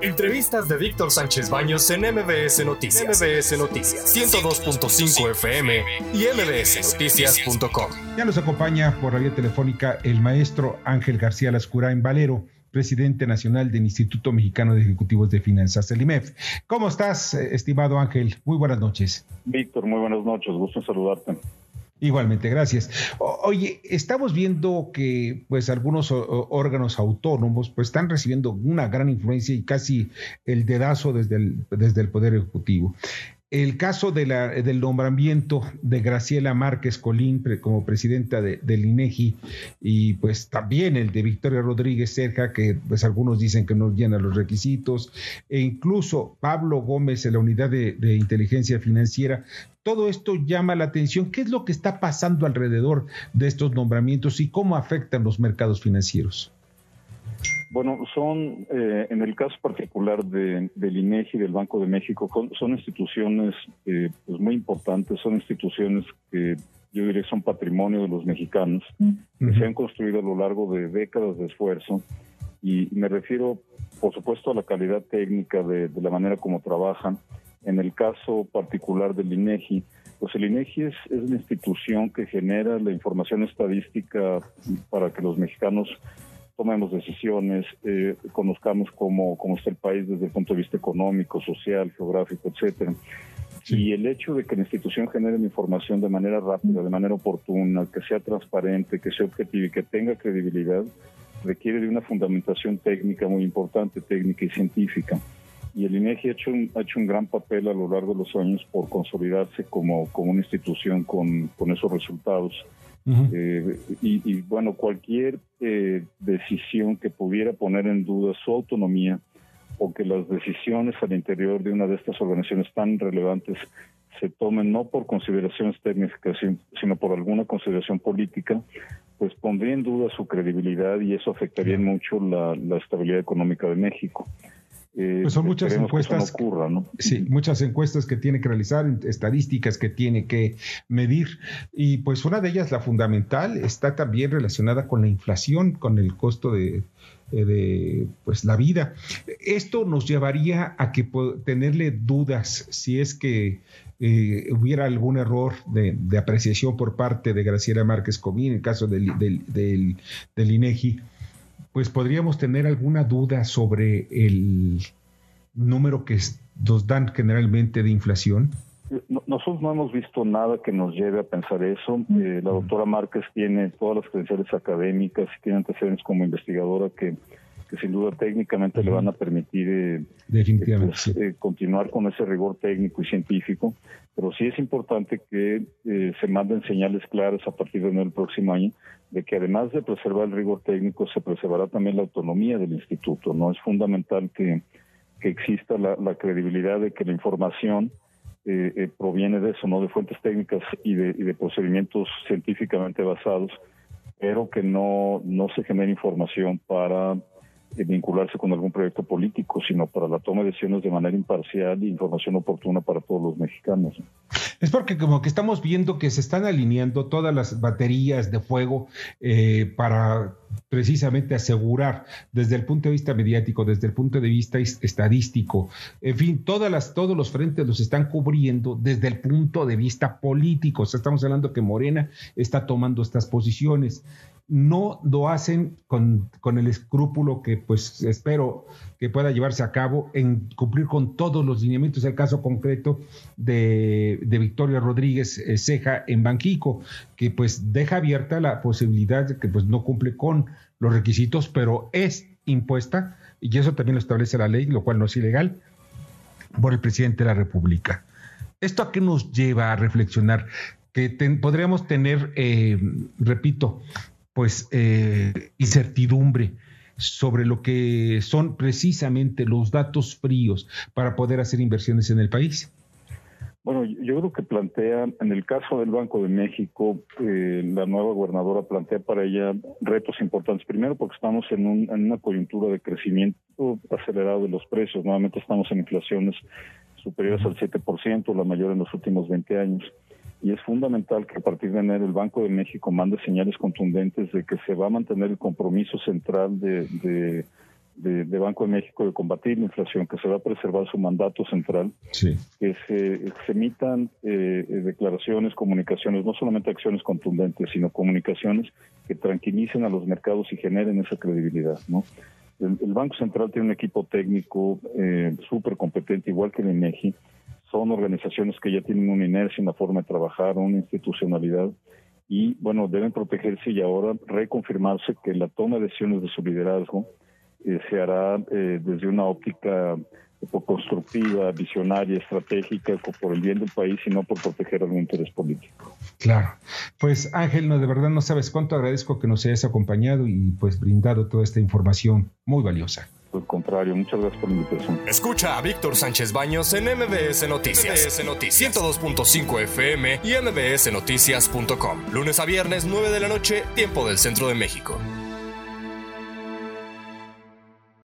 Entrevistas de Víctor Sánchez Baños en MBS Noticias. MBS Noticias 102.5 FM y mbsnoticias.com. Ya nos acompaña por la vía telefónica el maestro Ángel García Lascurain Valero, presidente nacional del Instituto Mexicano de Ejecutivos de Finanzas, el IMEF. ¿Cómo estás, estimado Ángel? Muy buenas noches. Víctor, muy buenas noches. Gusto en saludarte. Igualmente, gracias. oye, estamos viendo que pues algunos órganos autónomos pues están recibiendo una gran influencia y casi el dedazo desde el, desde el Poder Ejecutivo. El caso del nombramiento de Graciela Márquez Colín como presidenta de, del INEGI y pues también el de Victoria Rodríguez Cerja, que pues algunos dicen que no llena los requisitos, e incluso Pablo Gómez en la unidad de inteligencia financiera, todo esto llama la atención. ¿Qué es lo que está pasando alrededor de estos nombramientos y cómo afectan los mercados financieros? Bueno, son, eh, en el caso particular de, del INEGI y del Banco de México, son instituciones eh, pues muy importantes, son instituciones que yo diría son patrimonio de los mexicanos, que se han construido a lo largo de décadas de esfuerzo. Y me refiero, por supuesto, a la calidad técnica de, de la manera como trabajan. En el caso particular del INEGI, pues el INEGI es, es una institución que genera la información estadística para que los mexicanos tomemos decisiones, eh, conozcamos cómo, cómo está el país desde el punto de vista económico, social, geográfico, etcétera. Y el hecho de que la institución genere información de manera rápida, de manera oportuna, que sea transparente, que sea objetiva y que tenga credibilidad, requiere de una fundamentación técnica muy importante, técnica y científica. Y el INEGI ha hecho un, ha hecho un gran papel a lo largo de los años por consolidarse como, como una institución con, con esos resultados. Eh, y, bueno, cualquier eh, decisión que pudiera poner en duda su autonomía o que las decisiones al interior de una de estas organizaciones tan relevantes se tomen no por consideraciones técnicas, sino por alguna consideración política, pues pondría en duda su credibilidad y eso afectaría mucho la, la estabilidad económica de México. Eh, pues son muchas encuestas. Sí, muchas encuestas que tiene que realizar, estadísticas que tiene que medir. Y pues una de ellas, la fundamental, está también relacionada con la inflación, con el costo de, eh, pues la vida. Esto nos llevaría a que tenerle dudas si es que eh, hubiera algún error de, apreciación por parte de Graciela Márquez Comín, en el caso del, del, del, del INEGI pues podríamos tener alguna duda sobre el número que nos dan generalmente de inflación. Nosotros no hemos visto nada que nos lleve a pensar eso. Eh, la doctora Márquez tiene todas las credenciales académicas y tiene antecedentes como investigadora que, sin duda técnicamente le van a permitir eh, Definitivamente, pues, continuar con ese rigor técnico y científico. Pero sí es importante que se manden señales claras a partir del próximo año de que además de preservar el rigor técnico, se preservará también la autonomía del instituto. No es fundamental que, que exista la, credibilidad de que la información eh, eh, proviene de eso, no de fuentes técnicas y de, y de procedimientos científicamente basados, pero que no, no se genere información para eh, vincularse con algún proyecto político, sino para la toma de decisiones de manera imparcial y información oportuna para todos los mexicanos. Es porque como que estamos viendo que se están alineando todas las baterías de fuego eh, para precisamente asegurar desde el punto de vista mediático, desde el punto de vista estadístico, en fin, todas las, todos los frentes los están cubriendo desde el punto de vista político. O sea, estamos hablando que Morena está tomando estas posiciones no lo hacen con, el escrúpulo que pues espero que pueda llevarse a cabo en cumplir con todos los lineamientos, el caso concreto de, Victoria Rodríguez eh, Ceja en Banquico, que pues deja abierta la posibilidad de que pues no cumple con los requisitos, pero es impuesta, y eso también lo establece la ley, lo cual no es ilegal, por el presidente de la República. ¿Esto a qué nos lleva a reflexionar? Que podríamos tener, eh, repito, pues eh, incertidumbre sobre lo que son precisamente los datos fríos para poder hacer inversiones en el país? Bueno, yo creo que plantea, en el caso del Banco de México, eh, la nueva gobernadora plantea para ella retos importantes. Primero, porque estamos en, en una coyuntura de crecimiento acelerado de los precios. Nuevamente estamos en inflaciones superiores al 7%, la mayor en los últimos 20 años y es fundamental que a partir de enero el Banco de México mande señales contundentes de que se va a mantener el compromiso central de, de, Banco de México de combatir la inflación, que se va a preservar su mandato central, que se, emitan eh, eh, declaraciones, comunicaciones, no solamente acciones contundentes, sino comunicaciones que tranquilicen a los mercados y generen esa credibilidad. ¿no? El, Banco Central tiene un equipo técnico eh, súper competente, igual que el INEGI. Son organizaciones que ya tienen una inercia en la forma de trabajar, una institucionalidad y bueno, deben protegerse y ahora reconfirmarse que la toma de decisiones de su liderazgo eh, se hará eh, desde una óptica constructiva, visionaria, estratégica, por el bien del país y no por proteger algún interés político. Claro. Pues Ángel, no, de verdad no sabes cuánto agradezco que nos hayas acompañado y pues brindado toda esta información muy valiosa. Al contrario, muchas gracias por la invitación. Escucha a Víctor Sánchez Baños en MBS Noticias. MBS Noticias 102.5 FM y MBSNoticias.com. Lunes a viernes, 9 de la noche, tiempo del centro de México.